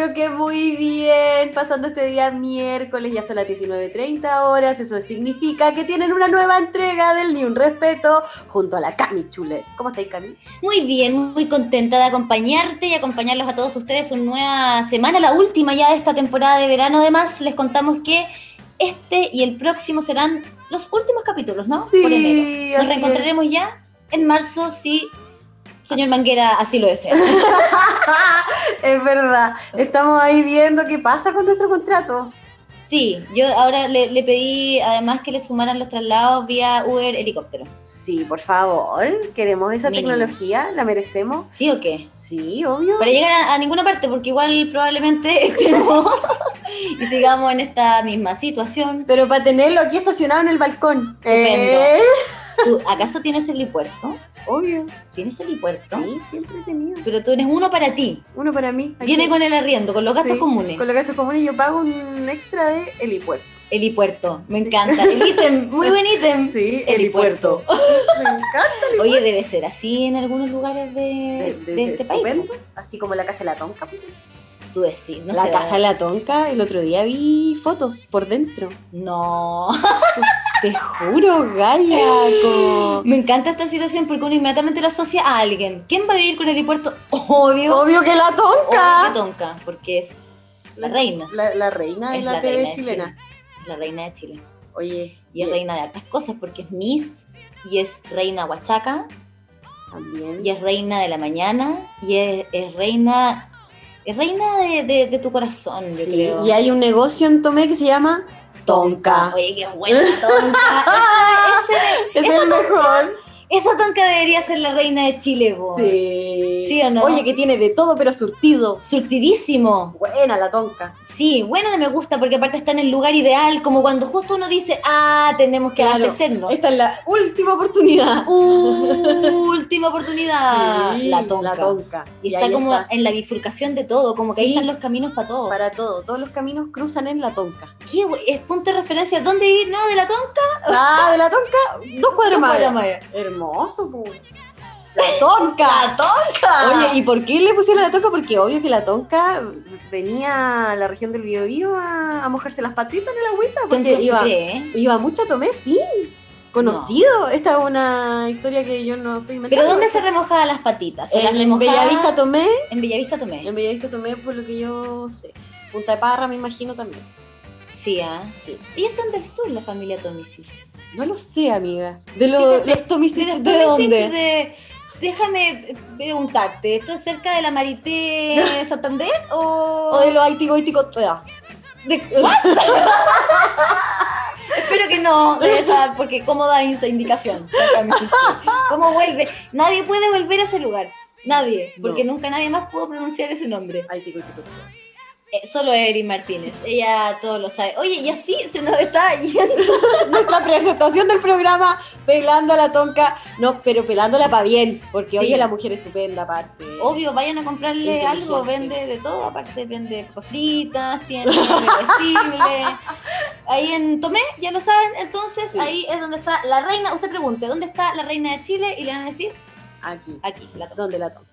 pero que muy bien. Pasando este día miércoles, ya son las 19.30 horas. Eso significa que tienen una nueva entrega del Ni Un Respeto junto a la Cami Chule. ¿Cómo estáis, Cami? Muy bien, muy contenta de acompañarte y acompañarlos a todos ustedes una nueva semana, la última ya de esta temporada de verano. Además, les contamos que este y el próximo serán los últimos capítulos, ¿no? Sí, Por enero. Nos así reencontraremos ya en marzo si señor Manguera así lo desea. es verdad. Estamos ahí viendo qué pasa con nuestro contrato. Sí, yo ahora le, le pedí además que le sumaran los traslados vía Uber helicóptero. Sí, por favor. Queremos esa Mínimo. tecnología, la merecemos. ¿Sí o qué? Sí, obvio. Para llegar a, a ninguna parte, porque igual probablemente estemos y sigamos en esta misma situación. Pero para tenerlo aquí estacionado en el balcón. Estupendo. ¿Eh? ¿Tú acaso tienes helipuerto? Obvio. ¿Tienes helipuerto? Sí, siempre he tenido. Pero tú eres uno para ti. Uno para mí. Aquí. Viene con el arriendo, con los gastos Sí, comunes. Con los gastos comunes yo pago un extra de helipuerto. Helipuerto, me Sí. encanta. El ítem, muy buen ítem. Sí, Helipuerto. Me encanta. Oye, debe ser así en algunos lugares de, De, de, de- este país. estupendo. Así como la casa de la tonca. Tú decís, no la casa de la tonca, el otro día vi fotos por dentro. No. Te juro, Gaya. como- Me encanta esta situación porque uno inmediatamente lo asocia a alguien. ¿Quién va a vivir con helipuerto? Obvio. Obvio que la Obvio tonca. que Tonka, porque es la reina. La, la reina de Es la, la TV chilena. Chile. La reina de Chile. Oye, Y es bien, reina de hartas cosas porque es Miss y es reina huachaca también. y es reina de la mañana y es, es reina es reina de, de- de tu corazón, yo Sí, creo. y hay un negocio en Tomé que se llama Tonka. Oye, qué buena Tonka. Ese- ese- Es el Tonka- mejor. Esa Tonka debería ser la reina de Chile, po. Sí. ¿Sí o no? Oye, que tiene de todo, pero surtido. Surtidísimo. Buena la tonca. Sí, buena me gusta porque aparte está en el lugar ideal, como cuando justo uno dice, ah, tenemos que Claro. abastecernos. Esta es la última oportunidad. Última oportunidad. Sí, la Tonka. La tonca. Y, está como está. en la bifurcación de todo, como que ahí están los caminos para todo. Para todo. Todos los caminos cruzan en la tonca. ¿Qué, es punto de referencia. ¿Dónde vivir? No, de la tonca. Ah, de la tonca, dos cuadras más. Hermoso, pues. La tonca. ¡La tonca! Oye, ¿y por qué le pusieron la tonca? Porque obvio que la tonca venía a la región del Biobío a, a mojarse las patitas en el agüita. ¿Tú Porque iba, iba mucho a Tomé, sí. Conocido. Esta es una historia que yo no estoy inventando. ¿Pero dónde se remojaban las patitas? ¿Se las En remojaba? Bellavista Tomé. En Bellavista tomé. En Bellavista Tomé, por lo que yo sé. Punta de Parra, me imagino también. Sí, ah, sí. Ellos son del sur, la familia Tomisic. No lo sé, amiga. De los, Fíjate, los Tomisic, los ¿de dónde? de- Déjame preguntarte, ¿esto es cerca de la Marité Santander o...? O de los Haití Goiticotea. de- Espero que no, porque cómo da esa indicación. ¿Cómo vuelve? Nadie puede volver a ese lugar. Nadie, porque No. nunca nadie más pudo pronunciar ese nombre. Haití Goiticotea. Eh, solo Erin Martínez, ella todo lo sabe. Oye, y así se nos está yendo. Nuestra presentación del programa, pelando a la tonca. No, pero pelándola para bien. Porque Sí. oye, la mujer estupenda, aparte. Obvio, vayan a comprarle algo, vende de todo, aparte vende papas fritas, tiene comestible. Ahí en Tomé, ya lo saben, entonces Sí. ahí es donde está la reina. Usted pregunte, ¿dónde está la reina de Chile? Y le van a decir, Aquí. aquí, la tonka. donde la tonca.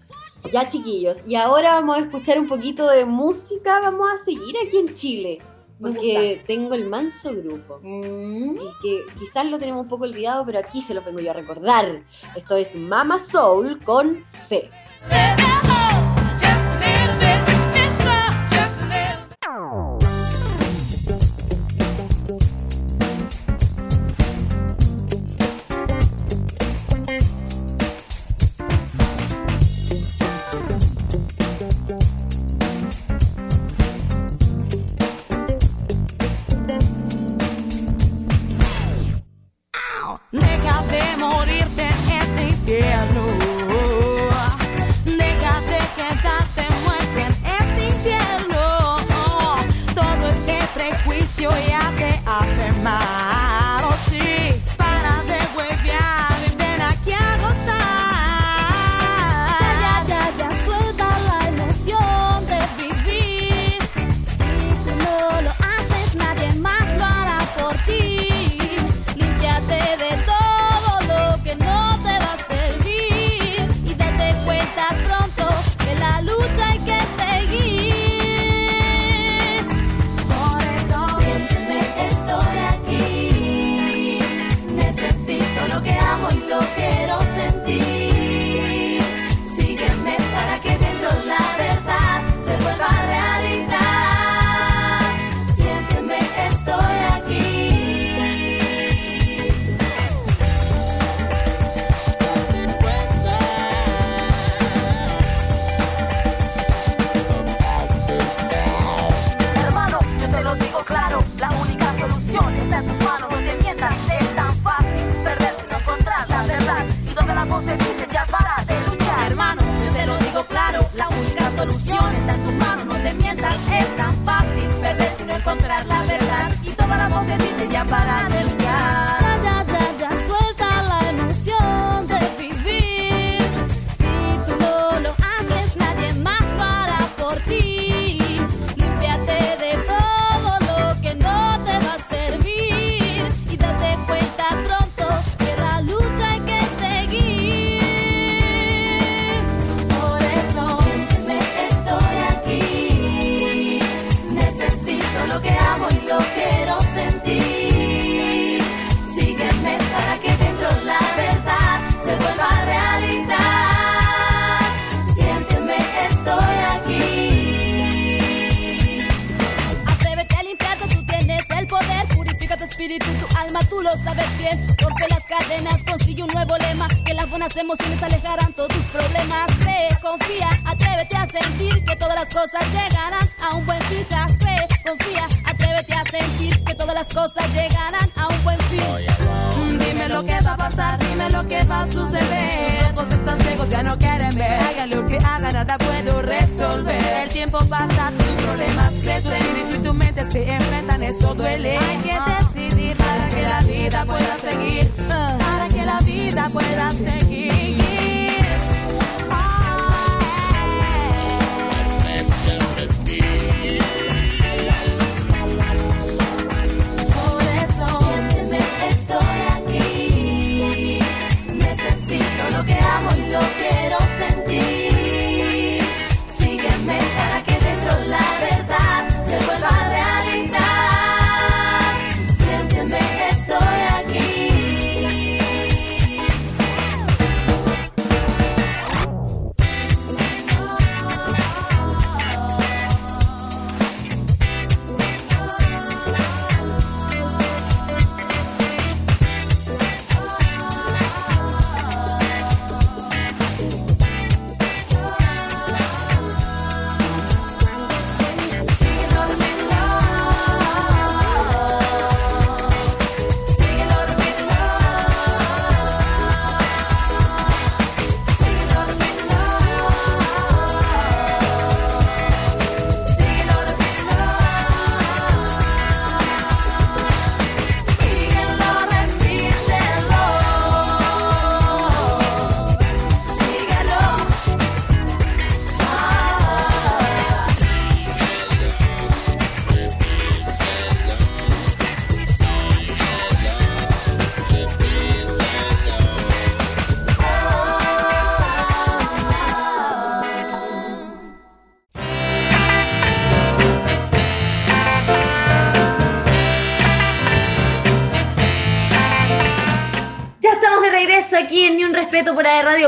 Ya, chiquillos. Y ahora vamos a escuchar un poquito de música. Vamos a seguir aquí en Chile. Porque tengo el manso grupo. Mm. Y que quizás lo tenemos un poco olvidado, pero aquí se lo vengo yo a recordar. Esto es Mama Soul con Fe. Cosas llegarán a un buen fin. Mm, Dime lo que va a pasar, dime lo que va a suceder. Tus ojos están ciegos, ya no quieren ver. Haga lo que haga, nada puedo resolver. El tiempo pasa, tus problemas crecen. Tu espíritu y tu mente se enfrentan, eso duele. Hay que decidir para que la vida pueda seguir. Para que la vida pueda seguir.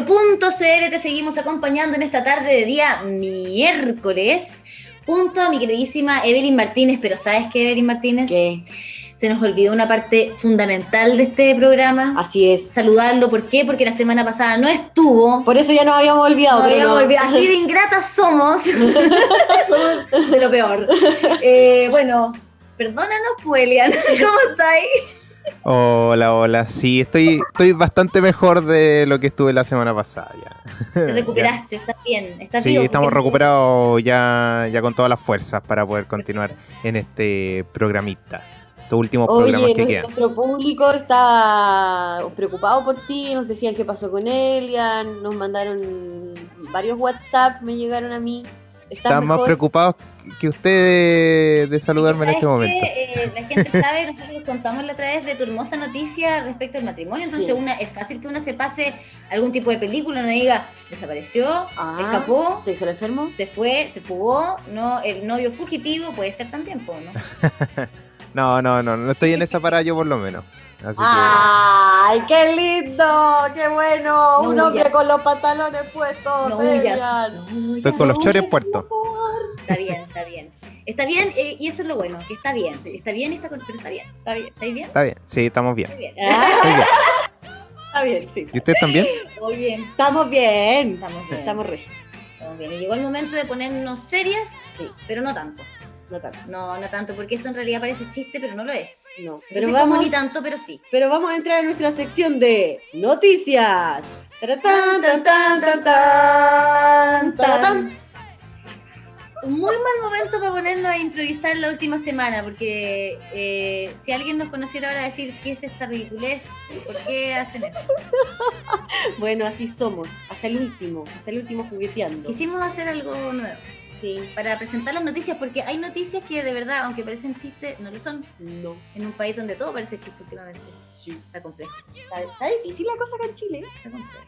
Radio.cl. Te seguimos acompañando en esta tarde de día miércoles. Junto a mi queridísima Evelyn Martínez. Pero ¿sabes qué, Evelyn Martínez? ¿Qué? Se nos olvidó una parte fundamental de este programa. Así es. Saludarlo. ¿Por qué? Porque la semana pasada no estuvo. Por eso ya nos habíamos olvidado. Pero habíamos no. olvidado. Así de ingratas somos. somos de lo peor. Eh, bueno, perdónanos, pues, Elian. ¿Cómo estáis? Hola, hola. Sí, estoy, estoy bastante mejor de lo que estuve la semana pasada. Ya. Te recuperaste, estás bien. Estás Sí, vivo, estamos recuperados ya, ya con todas las fuerzas para poder continuar en este programita. Estos últimos programas que quedan. nuestro público está preocupado por ti, nos decían qué pasó con Elian, nos mandaron varios WhatsApp, me llegaron a mí. ¿Estás Están más preocupados que ustedes de saludarme en ¿Sabes este momento. Eh, la gente sabe, nosotros contamos la otra vez de tu hermosa noticia respecto al matrimonio, entonces Sí. una, es fácil que uno se pase algún tipo de película, no diga, desapareció, Ah, escapó, ¿Se hizo el enfermo? se fue, se fugó, no, el novio fugitivo puede ser también, ¿no? No, no, no, no estoy en esa para yo por lo menos. Así ¡Ay, qué lindo! ¡Qué bueno! No Un hombre con los pantalones puestos. No que estoy con los chores puertos. Está bien, está bien. Está bien, eh, y eso es lo bueno, que está bien. Está bien, pero está bien. ¿Está bien? ¿Estáis bien? Está bien, sí, estamos bien. Está bien. Ah, bien. Está bien, sí. ¿Y ustedes también? Muy bien. Estamos bien. Estamos bien. Estamos re. Estamos bien. Y llegó el momento de ponernos serias, Sí, pero no tanto. no tanto. No, no tanto, porque esto en realidad parece chiste, pero no lo es. No. Pero como vamos, ni tanto, pero sí. pero vamos a entrar en nuestra sección de noticias. Taratán, tan, tan, tan, tan, taratán. Muy mal momento para ponernos a improvisar la última semana, porque eh, si alguien nos conociera ahora decir qué es esta ridiculez, ¿por qué hacen eso? Bueno, así somos. Hasta el último. Hasta el último jugueteando. Quisimos hacer algo nuevo Sí. para presentar las noticias, porque hay noticias que de verdad, aunque parecen chistes, no lo son. No. En un país donde todo parece chiste últimamente. Sí. Está complejo. Está, está difícil la cosa acá en Chile. Está complejo.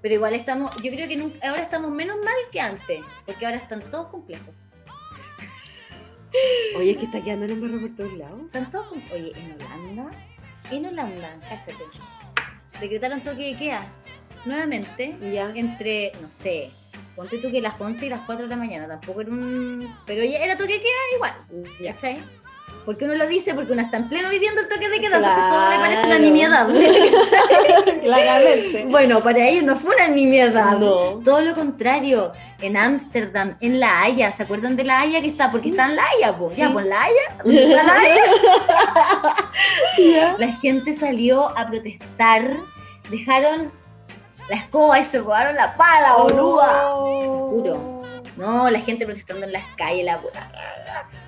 Pero igual estamos, yo creo que nunca- ahora estamos menos mal que antes, porque ahora están todos complejos. Oye, es que está quedando en un barro por todos lados. Están todos com- Oye, en Holanda, en Holanda, cáchate, decretaron toque de queda nuevamente Ya. entre, no sé, ponte tú que las 11 y las 4 de la mañana, tampoco era un... Pero ya era toque de queda igual, Ya. ¿cachai? Porque uno lo dice porque uno está en pleno viviendo el toque de queda, entonces todo le parece una nimiedad. Claramente. bueno, para ellos no fue una nimiedad. No. Todo lo contrario, en Ámsterdam, en La Haya, ¿se acuerdan de La Haya que está? Porque Sí. está en La Haya, pues. Sí. Ya, pues La Haya, ¿dónde está La Haya? La gente salió a protestar, dejaron la escoba y se robaron la pala, boluda. Oh. Juro. No, la gente protestando en las calles, la puta.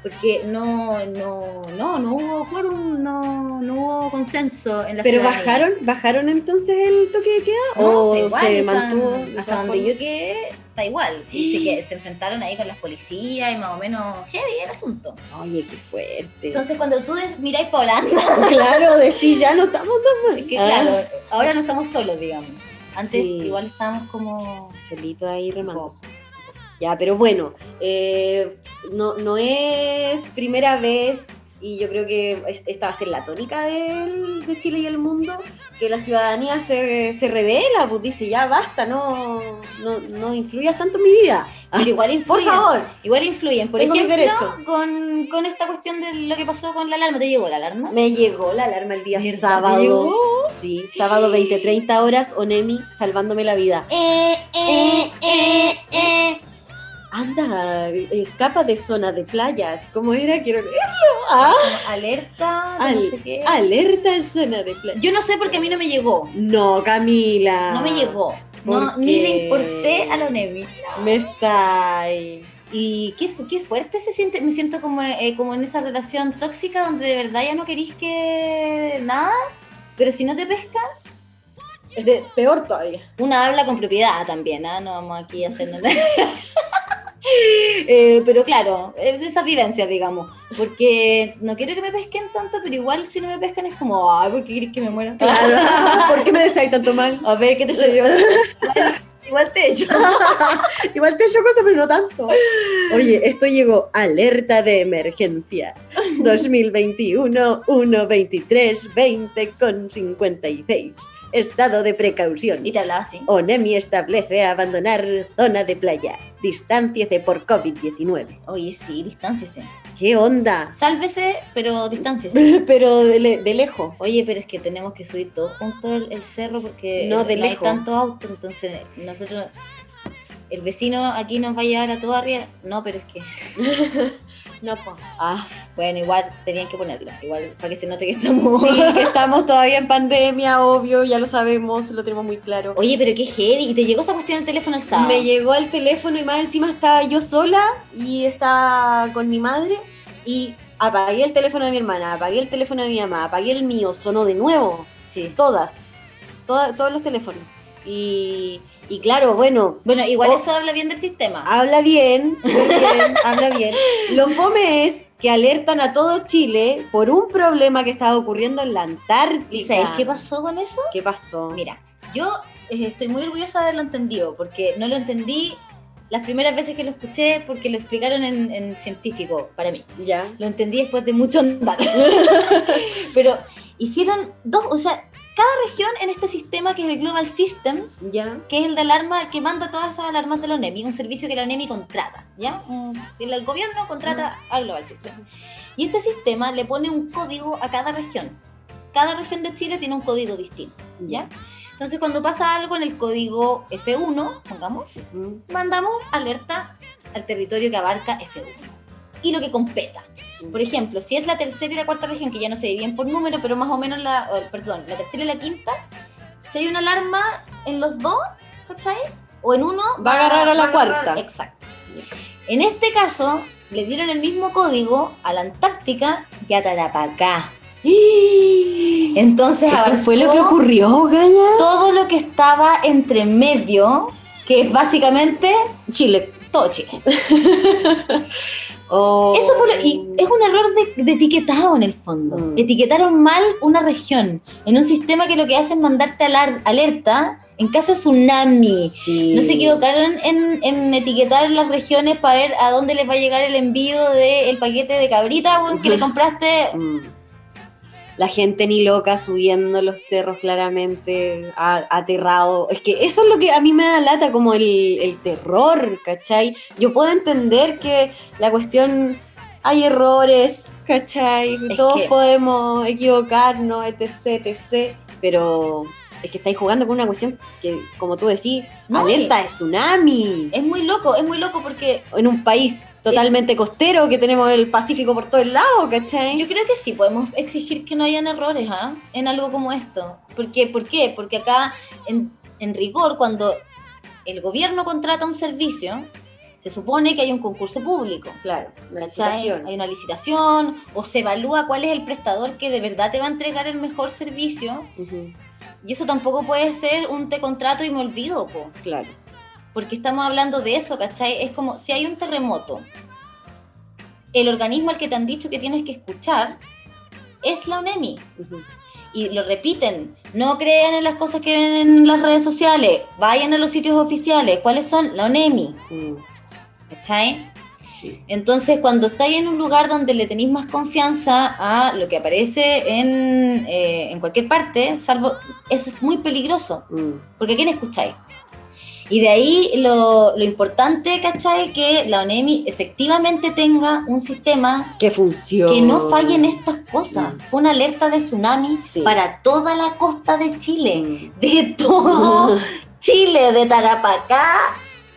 Porque no, no, no, no hubo quórum, no, no hubo consenso en la Pero bajaron, bajaron entonces el toque de queda No, o igual, se están- mantuvo hasta donde yo quedé, está igual. Dice que se enfrentaron ahí con las policías y más o menos heavy el asunto. Oye, qué fuerte. Entonces cuando tú miráis para Holanda, claro, decir ya no estamos tan mal. es que Ah, claro, ahora no estamos solos, digamos. Antes Sí. igual estábamos como... solito ahí remando. Ya, pero bueno, eh, no, no es primera vez, y yo creo que es- esta va a ser la tónica del- de Chile y el mundo, que la ciudadanía se, se revela, pues dice, ya basta, no, no, no influyas tanto en mi vida. Pero igual Por influyen. favor, Igual influyen. Por Tengo mi ejemplo, derecho. con, con esta cuestión de lo que pasó con la alarma. ¿Te llegó la alarma? me llegó la alarma el día ¿Verdad? ¿Te sábado. llegó? Sí, sábado 20, 30 horas, Onemi salvándome la vida. Eh, eh, eh, eh. Anda, escapa de zona de playas. ¿Cómo era? Quiero leerlo. Ah, Alerta, Al- no sé qué. alerta en zona de playas. Yo no sé porque a mí no me llegó. No, Camila. No me llegó. No, ¿Por ni le importé a la Nevi. Me está ahí. Y qué, qué fuerte se siente, me siento como, eh, como en esa relación tóxica donde de verdad ya no querís que nada, pero si no te pesca, Es de- peor todavía. una habla con propiedad también, ¿ah? no vamos aquí a hacer nada. Eh, pero claro, es esa vivencia, digamos, porque no quiero que me pesquen tanto, pero igual si no me pescan es como, ay, ¿por qué quieres que me muera? ¿Por qué me desáis tanto mal? A ver, ¿qué te yo? igual, te echo. Igual te he hecho cosas, pero no tanto. Oye, esto llegó alerta de emergencia. 2021, 1, 23, 20 con 56. Estado de precaución. Y te hablaba así. ONEMI establece abandonar zona de playa. Distánciese por COVID-19. Oye, sí, distánciese. ¿Qué onda? Sálvese, pero distánciese. Pero de, le- de lejos. Oye, pero es que tenemos que subir todos juntos el, el cerro porque No, de hay lejos. tantos autos, entonces nosotros, el vecino aquí nos va a llevar a todo arriba. No, pero es que, No, pues. Ah, bueno, igual tenían que ponerlo, igual para que se note que estamos... sí, que estamos todavía en pandemia, obvio, ya lo sabemos, lo tenemos muy claro. Oye, pero qué heavy, y te llegó esa cuestión al teléfono el sábado. Me llegó el teléfono y más encima estaba yo sola y estaba con mi madre y apagué el teléfono de mi hermana, apagué el teléfono de mi mamá, apagué el mío, sonó de nuevo, Sí. todas, toda- todos los teléfonos. Y, y claro, bueno, Bueno, igual eso habla bien del sistema. habla bien, bien, habla bien. Lo fome es que alertan a todo Chile por un problema que estaba ocurriendo en la Antártica. ¿Y sabes qué pasó con eso? ¿Qué pasó? Mira, yo eh, estoy muy orgullosa de haberlo entendido, porque no lo entendí las primeras veces que lo escuché porque lo explicaron en, en científico para mí. Ya. Lo entendí después de mucho andar. Pero hicieron dos, o sea, cada región en este sistema que es el Global System, Ya. que es el de alarma, el que manda todas esas alarmas de la ONEMI, un servicio que la ONEMI contrata, ¿ya? El, gobierno contrata al Global System. Y este sistema le pone un código a cada región. Cada región de Chile tiene un código distinto, ¿ya? Entonces cuando pasa algo en el código F1, pongamos, mandamos alerta al territorio que abarca F1 y lo que competa. Por ejemplo, si es la tercera y la cuarta región, que ya no se dividen por número, pero más o menos la, perdón, la tercera y la quinta, si hay una alarma en los dos, ¿cachai? O en uno, Va a agarrar a la agarrar- cuarta. Exacto. En este caso, le dieron el mismo código a la Antártica y a Tarapacá. Entonces, Eso fue lo que ocurrió, Gaña. todo lo que estaba entre medio, que es básicamente Chile. todo Chile. Oh. Eso fue lo- y es un error de, de etiquetado en el fondo. Mm. Etiquetaron mal una región en un sistema que lo que hace es mandarte alar- alerta en caso de tsunami. Sí. No se equivocaron en, en etiquetar las regiones para ver a dónde les va a llegar el envío del paquete de cabrita que le compraste. Mm. La gente ni loca subiendo los cerros claramente, a- aterrado. Es que eso es lo que a mí me da lata, como el, el terror, ¿cachai? Yo puedo entender que la cuestión, hay errores, ¿cachai? Es Todos que- podemos equivocarnos, etc, etc. Pero es que estáis jugando con una cuestión que, como tú decís, No, alerta de tsunami. Es muy loco, es muy loco porque En un país totalmente costero que tenemos el Pacífico por todos lados, ¿cachai? Yo creo que sí, podemos exigir que no hayan errores ¿ah? en algo como esto. ¿Por qué? ¿Por qué? Porque acá, en, en rigor, cuando el gobierno contrata un servicio, se supone que hay un concurso público. Claro, una licitación. Hay una licitación o se evalúa cuál es el prestador que de verdad te va a entregar el mejor servicio. Y eso tampoco puede ser un te contrato y me olvido, po. Claro. Porque estamos hablando de eso, ¿cachai? Es como si hay un terremoto, el organismo al que te han dicho que tienes que escuchar es la UNEMI. Ujú. Y lo repiten, no crean en las cosas que ven en las redes sociales, vayan a los sitios oficiales, ¿cuáles son? La UNEMI, Mm, ¿cachai? sí. Entonces, cuando estáis en un lugar donde le tenéis más confianza a lo que aparece en, eh, en cualquier parte, salvo, eso es muy peligroso. Mm, Porque ¿a quién escucháis? Y de ahí lo, lo importante, ¿cachai? Que la ONEMI efectivamente tenga un sistema Que funciona. que no falle en estas cosas. Mm. Fue una alerta de tsunami Sí. para toda la costa de Chile. Mm. De todo Chile, de Tarapacá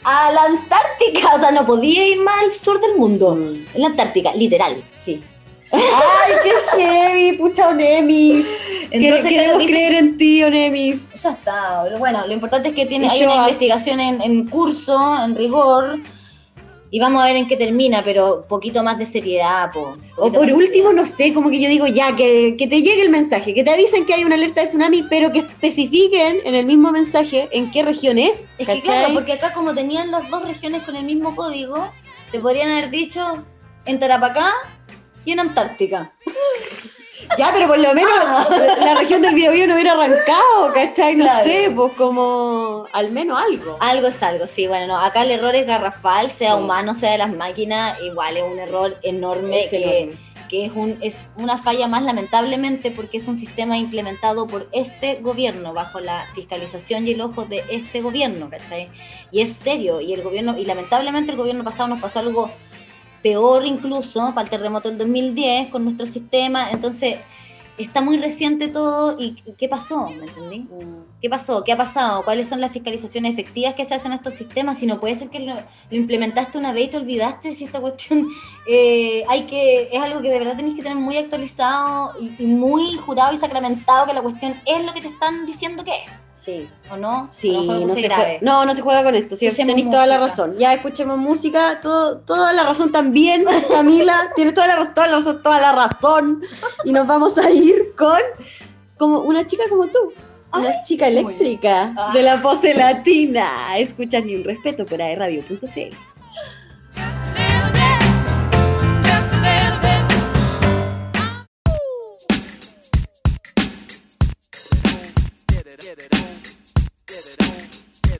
a la Antártica. O sea, no podía ir más al sur del mundo. Mm, En la Antártica, literal. Sí. ¡Ay, qué heavy! ¡Pucha Onemis! Entonces, queremos dice- creer en ti, Onemis. Ya está. Bueno, lo importante es que tiene, hay una investigación en, en curso, en rigor, y vamos a ver en qué termina, pero un poquito más de seriedad, po. O por último, no sé, como que yo digo ya, que, que te llegue el mensaje, que te avisen que hay una alerta de tsunami, pero que especifiquen en el mismo mensaje en qué región es. Es que claro, porque acá como tenían las dos regiones con el mismo código, te podrían haber dicho en Tarapacá y en Antártica. Ya, pero por lo menos la, la región del Biobío no hubiera arrancado, ¿cachai? No Claro. sé, pues como al menos algo. Algo es algo, sí, bueno, no, acá el error es garrafal, sea Sí. humano, sea de las máquinas, igual es un error enorme Es que, enorme. que es, un, es una falla más lamentablemente porque es un sistema implementado por este gobierno, bajo la fiscalización y el ojo de este gobierno, ¿cachai? Y es serio, y el gobierno, y lamentablemente el gobierno pasado nos pasó algo peor incluso para el terremoto del 2010 con nuestro sistema, entonces está muy reciente todo y ¿qué pasó? ¿Me entendí? ¿Qué pasó? ¿Qué ha pasado? ¿Cuáles son las fiscalizaciones efectivas que se hacen a estos sistemas? Si no puede ser que lo, lo implementaste una vez y te olvidaste si esta cuestión eh, hay que es algo que de verdad tenéis que tener muy actualizado y, y muy jurado y sacramentado que la cuestión es lo que te están diciendo que es, Sí, ¿o no? sí, no se, grave. juega, no, no se juega con esto, sí, tenéis toda la razón. Ya escuchemos música, todo, toda la razón también, Camila, tienes toda la, toda la razón, toda la razón. Y nos vamos a ir con como una chica como tú. Una chica eléctrica Ah. de la pose latina. Escuchas ni un respeto por aerradio.cl.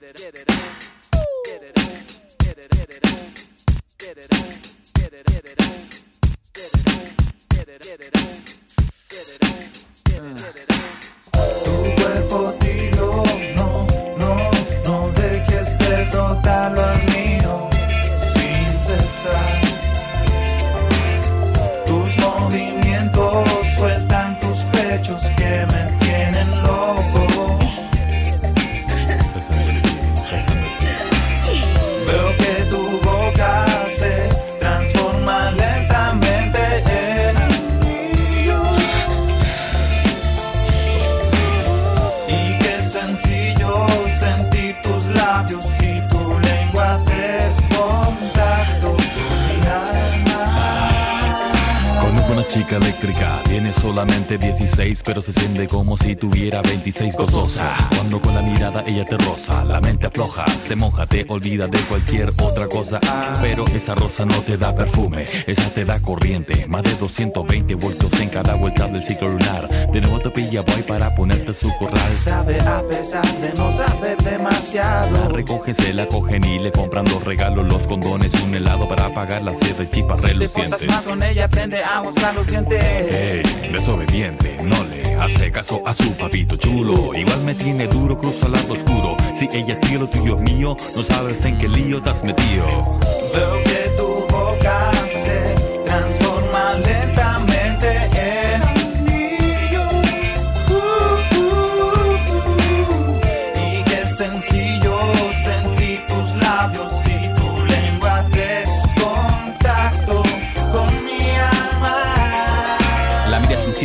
Tu cuerpo tiro, no, no, no dejes de frotarlo chica eléctrica tiene solamente 16, pero se siente como si tuviera 26 gozosa. Cuando con la mirada ella te roza, la mente afloja, se moja, te olvida de cualquier otra cosa. Pero esa rosa no te da perfume, esa te da corriente. Más de 220 voltios en cada vuelta del ciclo lunar. De nuevo te pilla boy para ponerte su corral. Sabe a pesar de no saber La demasiado. recogen, se la cogen y le compran los regalos, los condones, un helado para pagar las siete chipas Te portas relucientes. mal con ella, aprende a mostrar los dientes. Ey, desobediente, no le hace caso a su papito chulo. Igual me tiene duro, cruza al lado oscuro. Si ella es lo tuyo es mío, no sabes en qué lío te has metido. Veo que tu boca se transforma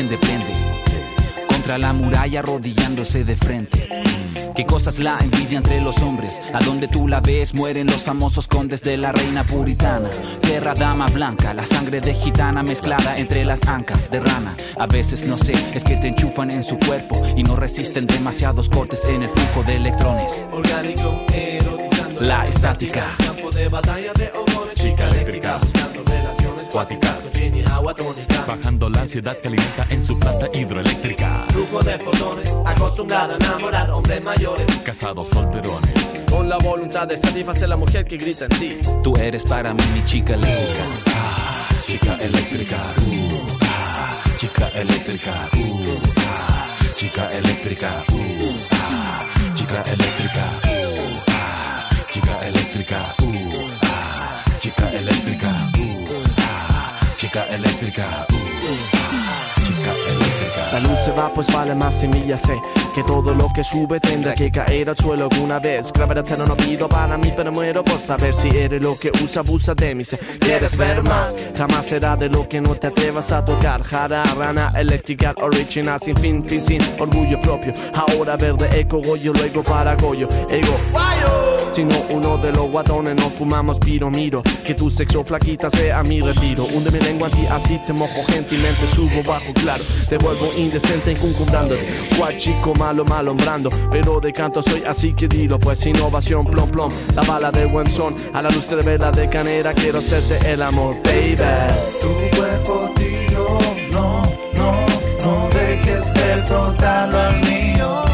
depende. Contra la muralla arrodillándose de frente. ¿Qué cosas la envidia entre los hombres? A donde tú la ves mueren los famosos condes de la reina puritana. Tierra dama blanca, la sangre de gitana mezclada entre las ancas de rana. A veces no sé, es que te enchufan en su cuerpo y no resisten demasiados cortes en el flujo de electrones. Orgánico, erotizando la estática. Campo de batalla chica eléctrica buscando relaciones cuáticas. Define agua tónica. Bajando la ansiedad que alimenta en su planta hidroeléctrica. Flujo de fotones, acostumbrada a enamorar hombres mayores. Casados solterones. Con la voluntad de satisfacer la mujer que grita en ti. Tú eres para mí mi chica eléctrica. Chica eléctrica, uh, ah, chica eléctrica, uh, ah, chica eléctrica, uh, ah, chica eléctrica, uh, ah, chica eléctrica, uh, ah, chica eléctrica, uh, ah, chica eléctrica, uh, ah, chica eléctrica. La luz se va, pues vale más semillas. Sé que todo lo que sube tendrá que caer al suelo alguna vez. Gravedad cero no pido para mí, pero muero por saber si eres lo que usa, abusa de mí. ¿Quieres ver más? Jamás será de lo que no te atrevas a tocar. Jara, rana, eléctrica, original, sin fin, fin, sin orgullo propio. Ahora verde, eco, goyo, luego para goyo. Ego, sino uno de los guatones no fumamos piro miro que tu sexo flaquita sea mi retiro hunde mi lengua en ti así te mojo gentilmente subo bajo claro te vuelvo indecente incuncumbrándote cual chico malo malombrando pero de canto soy así que dilo pues innovación plom plom. La bala de buen son a la luz de vela de canera quiero hacerte el amor. Baby. Tu cuerpo tiro, no, no, no dejes de frotarlo al mío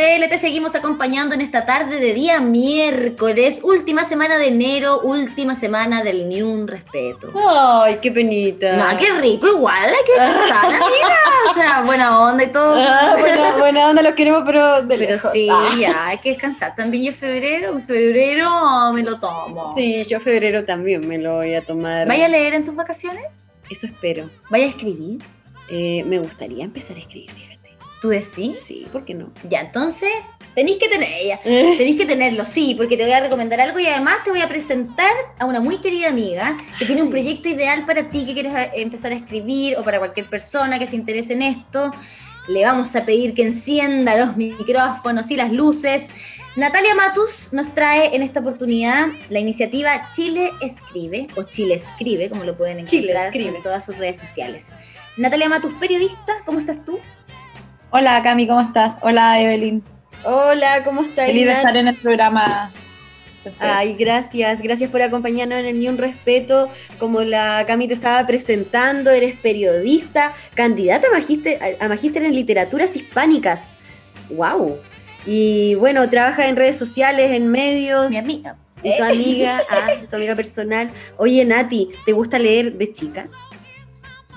Te seguimos acompañando en esta tarde de día miércoles, última semana de enero, última semana del Ni Un Respeto. Ay, qué penita. No, qué rico, igual, que pasar, mira. O sea, buena onda y todo. Ah, buena, buena onda, los queremos, pero de Pero lejos. sí, Ah. ya, hay que descansar. También yo en febrero, febrero me lo tomo. Sí, yo febrero también me lo voy a tomar. ¿Vaya a leer en tus vacaciones? Eso espero. ¿Vaya a escribir? Eh, me gustaría empezar a escribir, fíjate. ¿Tú decís? Sí, ¿por qué no? Ya, entonces, tenéis que tener ella. Tenéis que tenerlo, sí, porque te voy a recomendar algo y además te voy a presentar a una muy querida amiga que tiene un proyecto ideal para ti que quieres eh, empezar a escribir o para cualquier persona que se interese en esto. Le vamos a pedir que encienda los micrófonos y las luces. Natalia Matus nos trae en esta oportunidad la iniciativa Chile Escribe o Chile Escribe, como lo pueden encontrar en todas sus redes sociales. Natalia Matus, periodista, ¿cómo estás tú? Hola Cami, ¿cómo estás? Hola Evelyn. Hola, ¿cómo estás? Feliz de estar en el programa. Ay, gracias, gracias por acompañarnos en el Ni Un Respeto. Como la Cami te estaba presentando, eres periodista, candidata a magíster, a magíster en literaturas hispánicas. ¡Wow! Y bueno, trabaja en redes sociales, en medios. Mi amiga. Y tu amiga, ah, tu amiga personal. Oye, Nati, ¿te gusta leer de chica?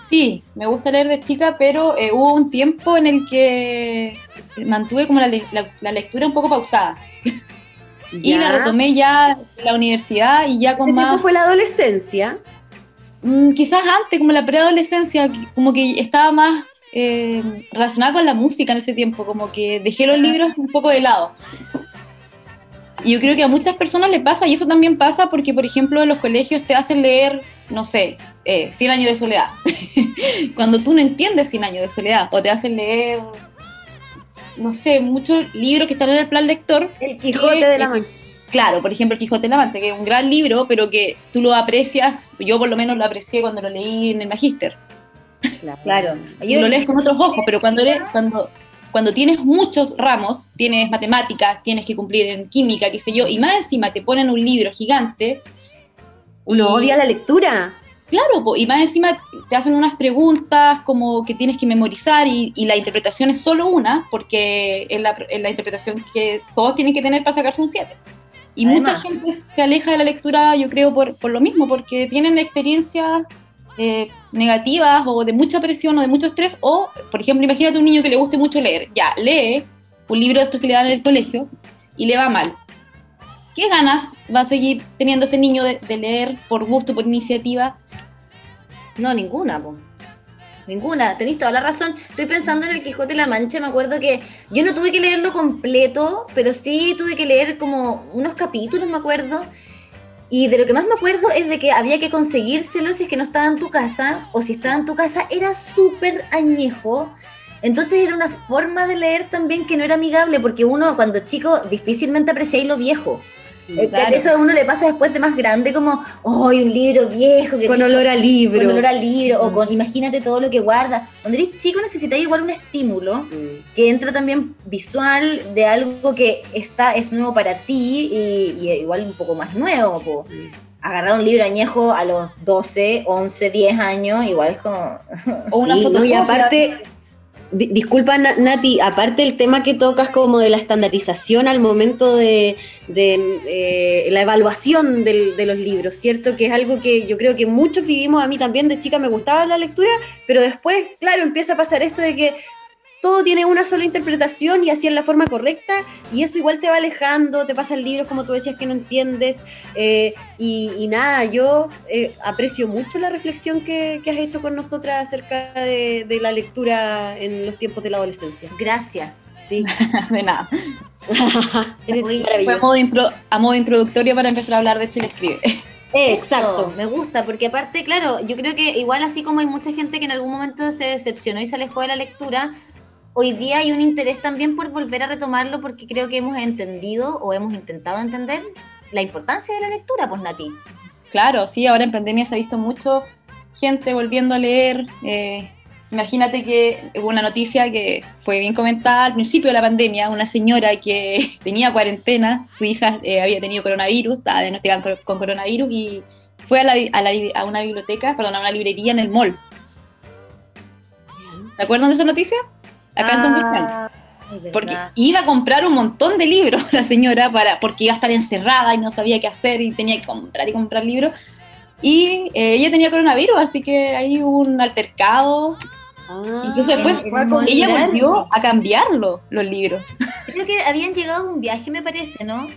Sí, me gusta leer de chica, pero eh, hubo un tiempo en el que mantuve como la, le- la- la lectura un poco pausada. Y la retomé ya en la universidad y ya con ¿Qué tiempo más... fue la adolescencia? Mm, quizás antes, como la preadolescencia, como que estaba más eh, relacionada con la música en ese tiempo, como que dejé los libros un poco de lado. Y yo creo que a muchas personas le pasa, y eso también pasa porque, por ejemplo, en los colegios te hacen leer, no sé, eh, 100 años de soledad, cuando tú no entiendes 100 años de soledad, o te hacen leer, no sé, muchos libros que están en el plan lector, El Quijote que- de la eh, Mancha. Claro, por ejemplo, El Quijote de la Mancha, que es un gran libro, pero que tú lo aprecias, yo por lo menos lo aprecié cuando lo leí en el Magíster. Claro. Tú lo lees con otros ojos, pero cuando, eres, cuando, cuando tienes muchos ramos, tienes matemáticas, tienes que cumplir en química, qué sé yo, y más encima te ponen un libro gigante. Uno y- odia la lectura. Claro, po, y más encima te hacen unas preguntas como que tienes que memorizar y, y la interpretación es solo una, porque es la, es la interpretación que todos tienen que tener para sacarse un 7. Y Además. mucha gente se aleja de la lectura, yo creo, por, por lo mismo, porque tienen experiencias eh, negativas o de mucha presión o de mucho estrés, o, por ejemplo, imagínate un niño que le guste mucho leer, ya, lee un libro de estos que le dan en el colegio y le va mal. ¿Qué ganas va a seguir teniendo ese niño de, leer por gusto, por iniciativa? No, ninguna, po. Ninguna, tenéis toda la razón. Estoy pensando en el Quijote de la Mancha, me acuerdo que yo no tuve que leerlo completo, pero sí tuve que leer como unos capítulos, me acuerdo. Y de lo que más me acuerdo es de que había que conseguírselo si es que no estaba en tu casa, o si estaba en tu casa era súper añejo. Entonces era una forma de leer también que no era amigable, porque uno cuando chico difícilmente apreciáis lo viejo. Eh, Claro. Eso a uno le pasa después de más grande, como, ¡ay, un libro viejo! que Con rico". olor a libro. con olor al libro, o con, imagínate todo lo que guarda. Cuando eres chico necesitas igual un estímulo Mm. que entra también visual de algo que está, es nuevo para ti y, y igual un poco más nuevo. po. Agarrar un libro añejo a los 12, 11, 10 años, igual es como... O una Sí, y aparte, disculpa Na- Nati, aparte el tema que tocas como de la estandarización al momento de, de, eh, la evaluación del- de los libros, ¿cierto? Que es algo que yo creo que muchos vivimos, a mí también de chica me gustaba la lectura, pero después, claro, empieza a pasar esto de que todo tiene una sola interpretación y así es la forma correcta, y eso igual te va alejando, te pasan libros como tú decías que no entiendes, eh, y, y nada, yo eh, aprecio mucho la reflexión que, que has hecho con nosotras acerca de, de la lectura en los tiempos de la adolescencia. Gracias. Sí, De nada. eres Muy- Fue a maravilloso. modo, intro- a modo introductorio para empezar a hablar de Chile Escribe. Exacto. Eso, me gusta, porque aparte, claro, yo creo que igual así como hay mucha gente que en algún momento se decepcionó y se alejó de la lectura, hoy día hay un interés también por volver a retomarlo porque creo que hemos entendido o hemos intentado entender la importancia de la lectura, pues Nati. Claro, sí, ahora en pandemia se ha visto mucho gente volviendo a leer. eh, imagínate que hubo una noticia que fue bien comentada al principio de la pandemia, una señora que tenía cuarentena, su hija eh, había tenido coronavirus, estaba diagnosticada con, coronavirus y fue a, la a, la a una biblioteca, perdón, a una librería en el mall. ¿Se acuerdan de esa noticia? Acá en. Ah, Porque iba a comprar un montón de libros la señora para, porque iba a estar encerrada y no sabía qué hacer y tenía que comprar y comprar libros. Y eh, ella tenía coronavirus, así que hubo un altercado. Ah, Incluso después ella volvió a cambiarlo, los libros. Creo que habían llegado de un viaje, me parece, ¿no?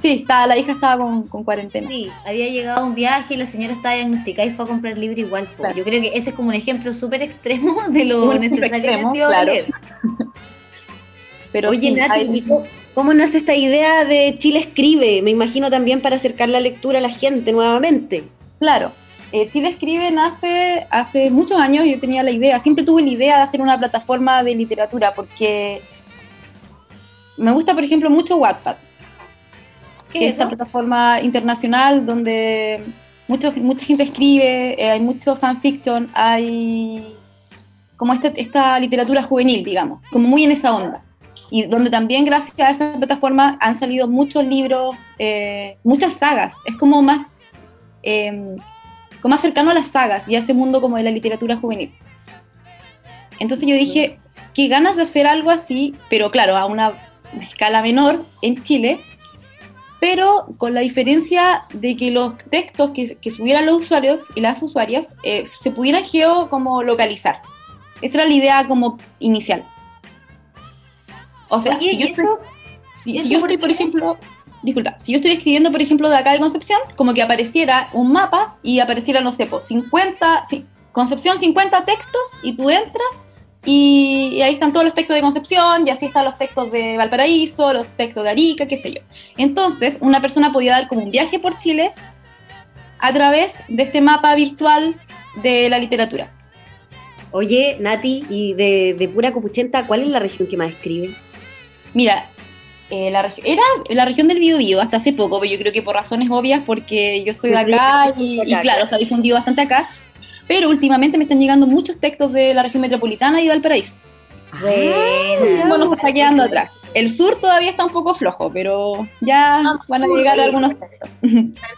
Sí, estaba, la hija estaba con, con cuarentena. Sí, había llegado a un viaje y la señora estaba diagnosticada y fue a comprar libro igual. Claro. Yo creo que ese es como un ejemplo súper extremo de lo necesario que ha sido claro. leer. Pero Oye, sí, Nati, hay- ¿y cómo, cómo nace esta idea de Chile Escribe? Me imagino también para acercar la lectura a la gente nuevamente. Claro. Eh, Chile Escribe nace hace muchos años, yo tenía la idea, siempre tuve la idea de hacer una plataforma de literatura, porque me gusta, por ejemplo, mucho Wattpad, ¿Qué que es eso? plataforma internacional donde mucho- mucha gente escribe, eh, hay mucho fanfiction, hay como este- esta literatura juvenil, digamos, como muy en esa onda. Y donde también gracias a esa plataforma han salido muchos libros, eh, muchas sagas. Es como más, eh, como más cercano a las sagas y a ese mundo como de la literatura juvenil. Entonces yo dije, qué ganas de hacer algo así, pero claro, a una escala menor en Chile, pero con la diferencia de que los textos que, que subieran los usuarios y las usuarias eh, se pudieran geo como localizar. Esa era la idea como inicial. O sea, Oye, si yo si- yo por estoy, por ejemplo, disculpa, si yo estoy escribiendo, por ejemplo, de acá de Concepción, como que apareciera un mapa y apareciera, no sé, pues 50, sí, Concepción 50 textos y tú entras y, y ahí están todos los textos de Concepción y así están los textos de Valparaíso, los textos de Arica, qué sé yo. Entonces, una persona podía dar como un viaje por Chile a través de este mapa virtual de la literatura. Oye, Nati, y de, de pura copuchenta, ¿cuál es la región que más escribe? Mira, eh, la era la región del Biobío hasta hace poco, pero yo creo que por razones obvias, porque yo soy de acá y, y claro, se ha difundido bastante acá. Pero últimamente me están llegando muchos textos de la región metropolitana y de Valparaíso. Bueno, se está quedando atrás. El sur todavía está un poco flojo, pero ya Ah, van a llegar algunos textos.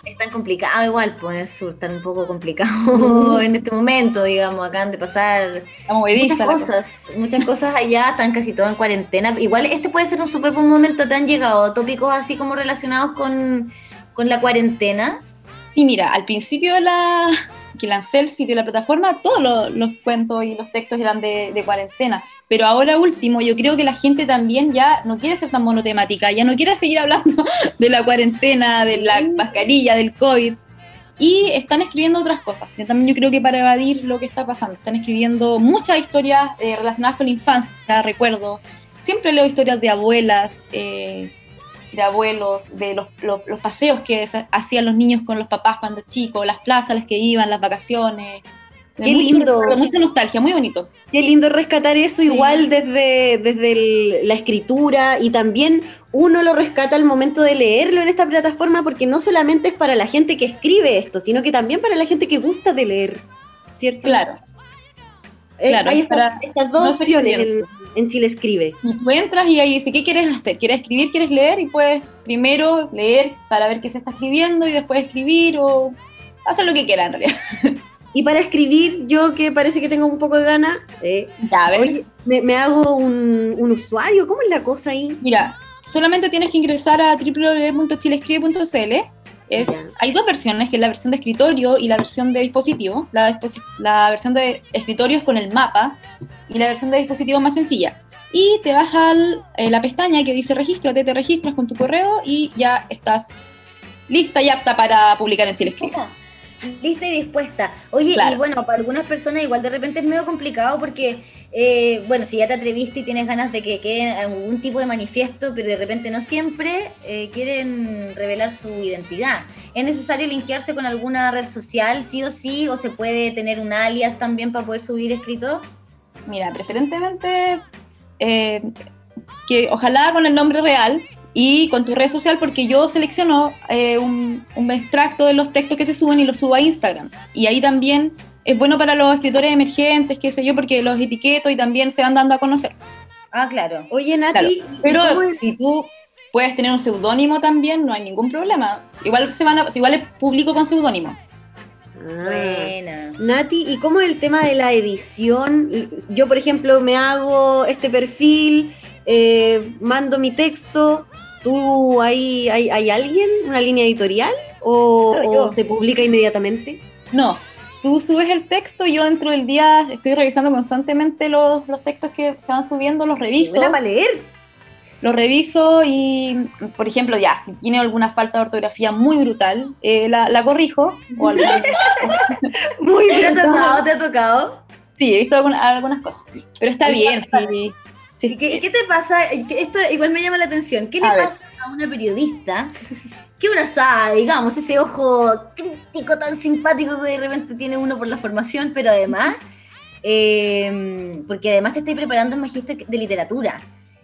Es tan complicado igual, pues el sur, tan un poco complicado en este momento, digamos, acaban de pasar muchas cosa. cosas, muchas cosas allá, están casi todo en cuarentena. Igual este puede ser un súper buen momento, te han llegado tópicos así como relacionados con, con la cuarentena. Sí, mira, al principio de la que lancé el sitio y la plataforma, todos los, los cuentos y los textos eran de, de cuarentena. Pero ahora último, yo creo que la gente también ya no quiere ser tan monotemática, ya no quiere seguir hablando de la cuarentena, de la mascarilla, del COVID. Y están escribiendo otras cosas. Yo también yo creo que para evadir lo que está pasando, están escribiendo muchas historias eh, relacionadas con la infancia, recuerdo. Siempre leo historias de abuelas, eh, de abuelos, de los, los- los paseos que hacían los niños con los papás cuando chicos, las plazas a las que iban, las vacaciones. Qué mucho lindo. mucha nostalgia, muy bonito. Qué lindo rescatar eso igual desde, desde el- la escritura y también uno lo rescata al momento de leerlo en esta plataforma porque no solamente es para la gente que escribe esto, sino que también para la gente que gusta de leer, ¿cierto? Claro. Eh, claro, hay es estas, para- estas dos no opciones en, Chile Escribe. Y tú entras y ahí dice, ¿qué quieres hacer? ¿Quieres escribir? ¿Quieres leer? Y puedes primero leer para ver qué se está escribiendo y después escribir o hacer lo que quieras en realidad. Y para escribir, yo que parece que tengo un poco de gana, eh, Ya, a ver. oye, me, me hago un, un usuario, ¿cómo es la cosa ahí? Mira, solamente tienes que ingresar a www.chilescribe.cl. Es, hay dos versiones, que es la versión de escritorio y la versión de dispositivo. La, disposi- la versión de escritorio es con el mapa y la versión de dispositivo es más sencilla. Y te vas a la pestaña que dice regístrate, te registras con tu correo y ya estás lista y apta para publicar en Chile Escribe. Lista y dispuesta. Oye, Claro. y bueno, para algunas personas igual de repente es medio complicado porque, eh, bueno, si ya te atreviste y tienes ganas de que quede algún tipo de manifiesto, pero de repente no siempre eh, quieren revelar su identidad. ¿Es necesario linkearse con alguna red social, sí o sí? ¿O se puede tener un alias también para poder subir escrito? Mira, preferentemente eh, que ojalá con el nombre real y con tu red social, porque yo selecciono eh, un, un extracto de los textos que se suben y los subo a Instagram. Y ahí también es bueno para los escritores emergentes, qué sé yo, porque los etiqueto y también se van dando a conocer. Ah, claro. Oye, Nati, Claro, ¿y Pero es? si tú puedes tener un seudónimo también, no hay ningún problema. Igual se van a, igual es público con seudónimo. Ah. Buena. Nati, ¿y cómo es el tema de la edición? Yo, por ejemplo, me hago este perfil eh, mando mi texto, ¿tú hay, hay, hay alguien, una línea editorial? ¿O, Claro, o yo. se publica inmediatamente? No, tú subes el texto, yo dentro del día estoy revisando constantemente los, los textos que se van subiendo, los reviso. Buena para leer. Lo reviso y, por ejemplo, ya, si tiene alguna falta de ortografía muy brutal, eh, la, la corrijo. O alguna- Muy ¿Te ha bien. ¿Te ha tocado? sí, he visto alguna- algunas cosas, pero está bien. sí. Sí, ¿Y qué, qué te pasa? Esto igual me llama la atención. ¿Qué le A ver. pasa a una periodista que uno sabe, digamos, ese ojo crítico tan simpático que de repente tiene uno por la formación, pero además, eh, porque además te estoy preparando en magíster de literatura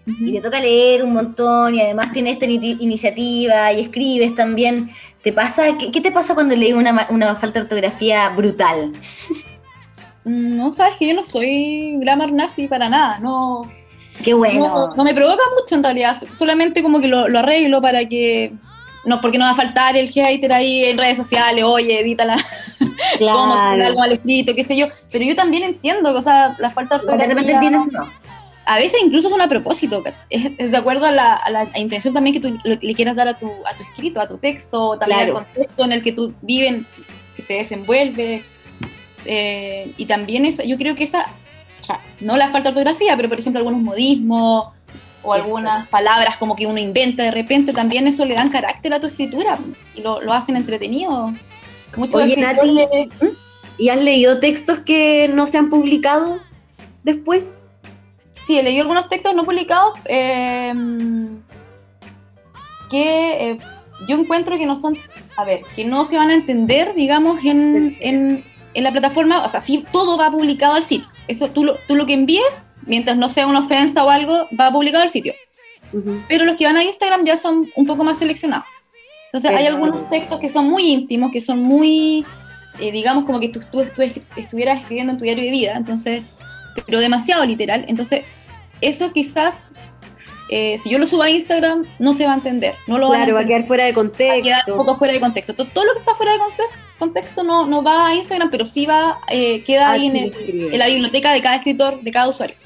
y te toca leer un montón y además tienes esta ini- iniciativa y escribes también. ¿Te pasa? ¿Qué, qué te pasa cuando lees una, una falta de ortografía brutal? No, sabes que yo no soy grammar nazi para nada, no, Qué bueno. no, no me provoca mucho en realidad, solamente como que lo, lo arreglo para que, no, porque no va a faltar el hater ahí en redes sociales, oye, edítala, cómo hacer algo mal escrito, qué sé yo, pero yo también entiendo que, o sea, la falta de de repente vienes, no. a veces incluso son a propósito, es, es de acuerdo a la, a la intención también que tú le quieras dar a tu, a tu escrito, a tu texto, también Claro. al contexto en el que tú vives, que te desenvuelves. eh, y también esa, yo creo que esa, o sea, no la falta de ortografía, pero por ejemplo algunos modismos o algunas palabras como que uno inventa de repente, también eso le dan carácter a tu escritura y lo, lo hacen entretenido. Muchos Oye, Nati, ¿Mm? ¿Y has leído textos que no se han publicado después? Sí, he leído algunos textos no publicados eh, que eh, yo encuentro que no son, a ver, que no se van a entender, digamos, en, en, en la plataforma. O sea, sí, todo va publicado al sitio. Eso tú lo, tú lo que envíes, mientras no sea una ofensa o algo, va publicado al sitio. Ujú. Pero los que van a Instagram ya son un poco más seleccionados. Entonces hay Pero- algunos textos que son muy íntimos, que son muy, eh, digamos, como que tú, tú estu- estuvieras escribiendo en tu diario de vida, entonces, pero demasiado literal. Entonces, eso quizás, eh, si yo lo subo a Instagram, no se va a entender. No lo Claro, va a entender, quedar fuera de va a quedar un contexto. poco fuera de contexto. Todo, todo lo que está fuera de conte- contexto no, no va a Instagram, pero sí va, eh, queda Ah, ahí en, el- la biblioteca de cada escritor, de cada usuario.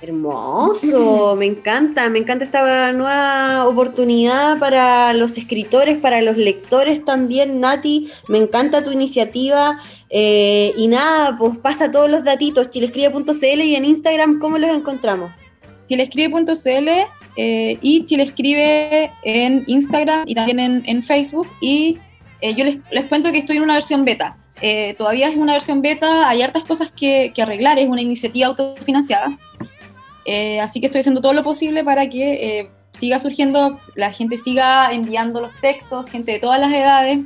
Hermoso, me encanta, me encanta esta nueva oportunidad para los escritores, para los lectores también, Nati, me encanta tu iniciativa eh, y nada, pues pasa todos los datitos, chilescribe.cl y en Instagram, ¿cómo los encontramos? chilescribe.cl eh, y Chilescribe en Instagram y también en, en Facebook. Y eh, yo les, les cuento que estoy en una versión beta. Eh, todavía es una versión beta, hay hartas cosas que, que arreglar, es una iniciativa autofinanciada. Eh, así que estoy haciendo todo lo posible para que eh, siga surgiendo, la gente siga enviando los textos, gente de todas las edades,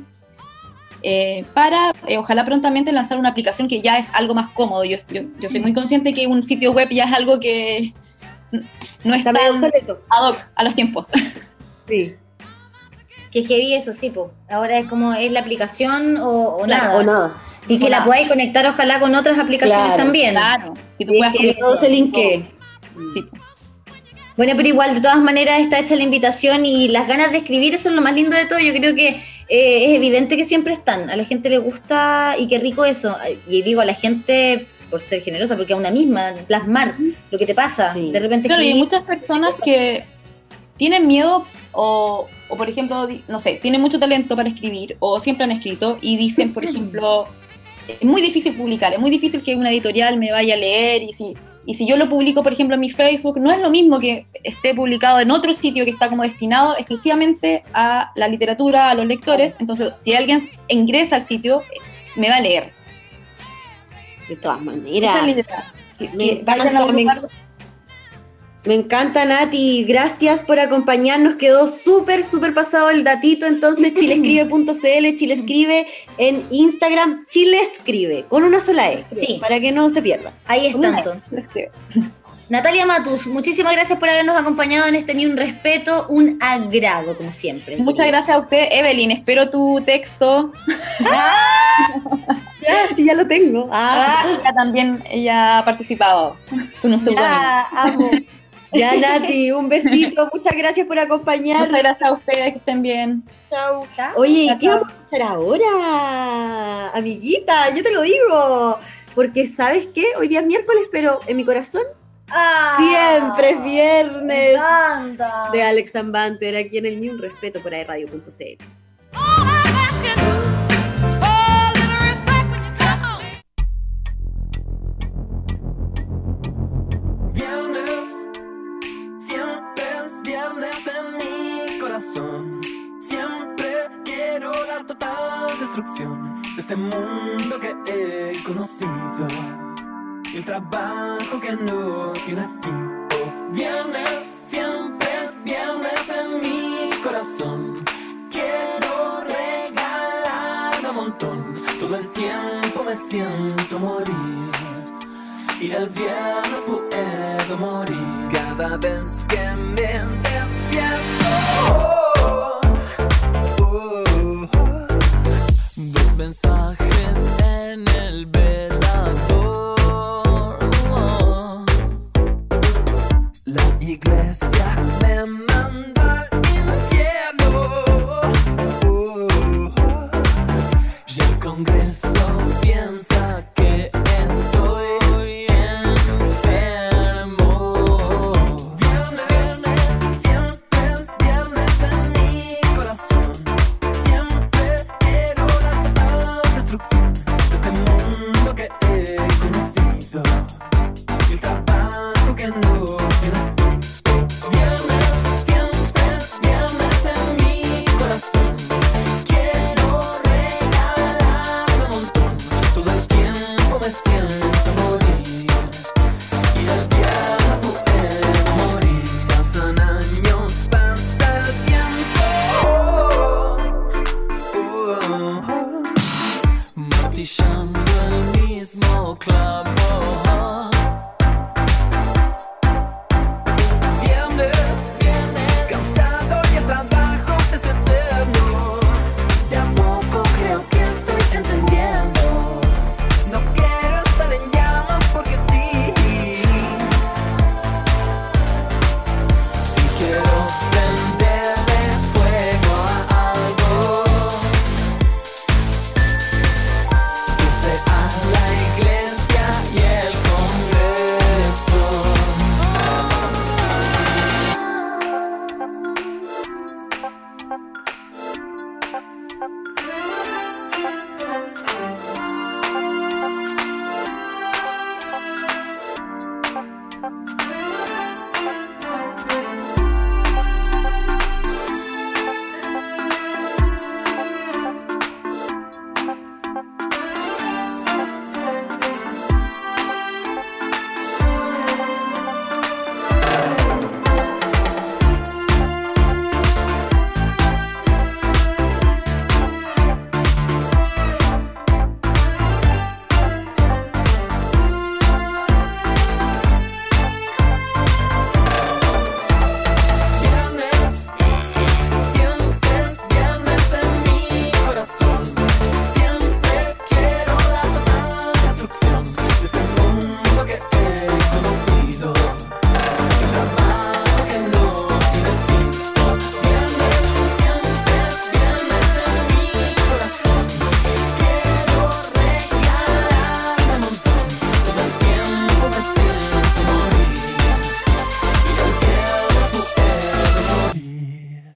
eh, para eh, ojalá prontamente lanzar una aplicación que ya es algo más cómodo. Yo, yo, yo soy muy consciente que un sitio web ya es algo que no es tan obsoleto. ad hoc a los tiempos. Sí. Que heavy eso, sí, po. Ahora es como es la aplicación o, o Claro, nada. O nada. Y que la podáis conectar ojalá con otras aplicaciones Claro, también. Claro, que tú puedas que todo se linkee. Sí. Bueno, pero igual, de todas maneras, está hecha la invitación y las ganas de escribir, eso es lo más lindo de todo. Yo creo que eh, es evidente que siempre están. A la gente le gusta y qué rico eso. Y digo a la gente, por ser generosa, porque a una misma, plasmar lo que te pasa. Sí. De repente Claro, y hay muchas personas que tienen miedo o, o, por ejemplo, no sé, tienen mucho talento para escribir o siempre han escrito y dicen, por ejemplo, es muy difícil publicar, es muy difícil que una editorial me vaya a leer y si, y si yo lo publico, por ejemplo, en mi Facebook, no es lo mismo que esté publicado en otro sitio que está como destinado exclusivamente a la literatura, a los lectores. Entonces, si alguien ingresa al sitio, me va a leer. De todas Esa maneras. es la idea. Que- Me que vayan a encanta, un me lugar- Me encanta, Nati. Gracias por acompañarnos. Quedó súper, súper pasado el datito. Entonces, chilescribe.cl, Chilescribe en Instagram, Chilescribe, con una sola E. Sí. Para que no se pierda. Ahí está Una- entonces. Natalia Matus, muchísimas gracias por habernos acompañado en este Ni un Respeto, un agrado, como siempre. Muchas gracias a usted, Evelyn. Espero tu texto. Ya, sí, ya lo tengo. Ah, Ella también ella ha participado con un seudónimo. Ya, Nati, un besito. Muchas gracias por acompañar. Muchas gracias a ustedes, que estén bien. Chao. Oye, ¿y Chao, ¿qué vamos a escuchar ahora? Amiguita, yo te lo digo. Porque, ¿sabes qué? Hoy día es miércoles, pero en mi corazón Ah, Siempre es Me viernes encanta. de Alex Ambanter aquí en el Ni Un Respeto por airradio.cl. Viernes, broken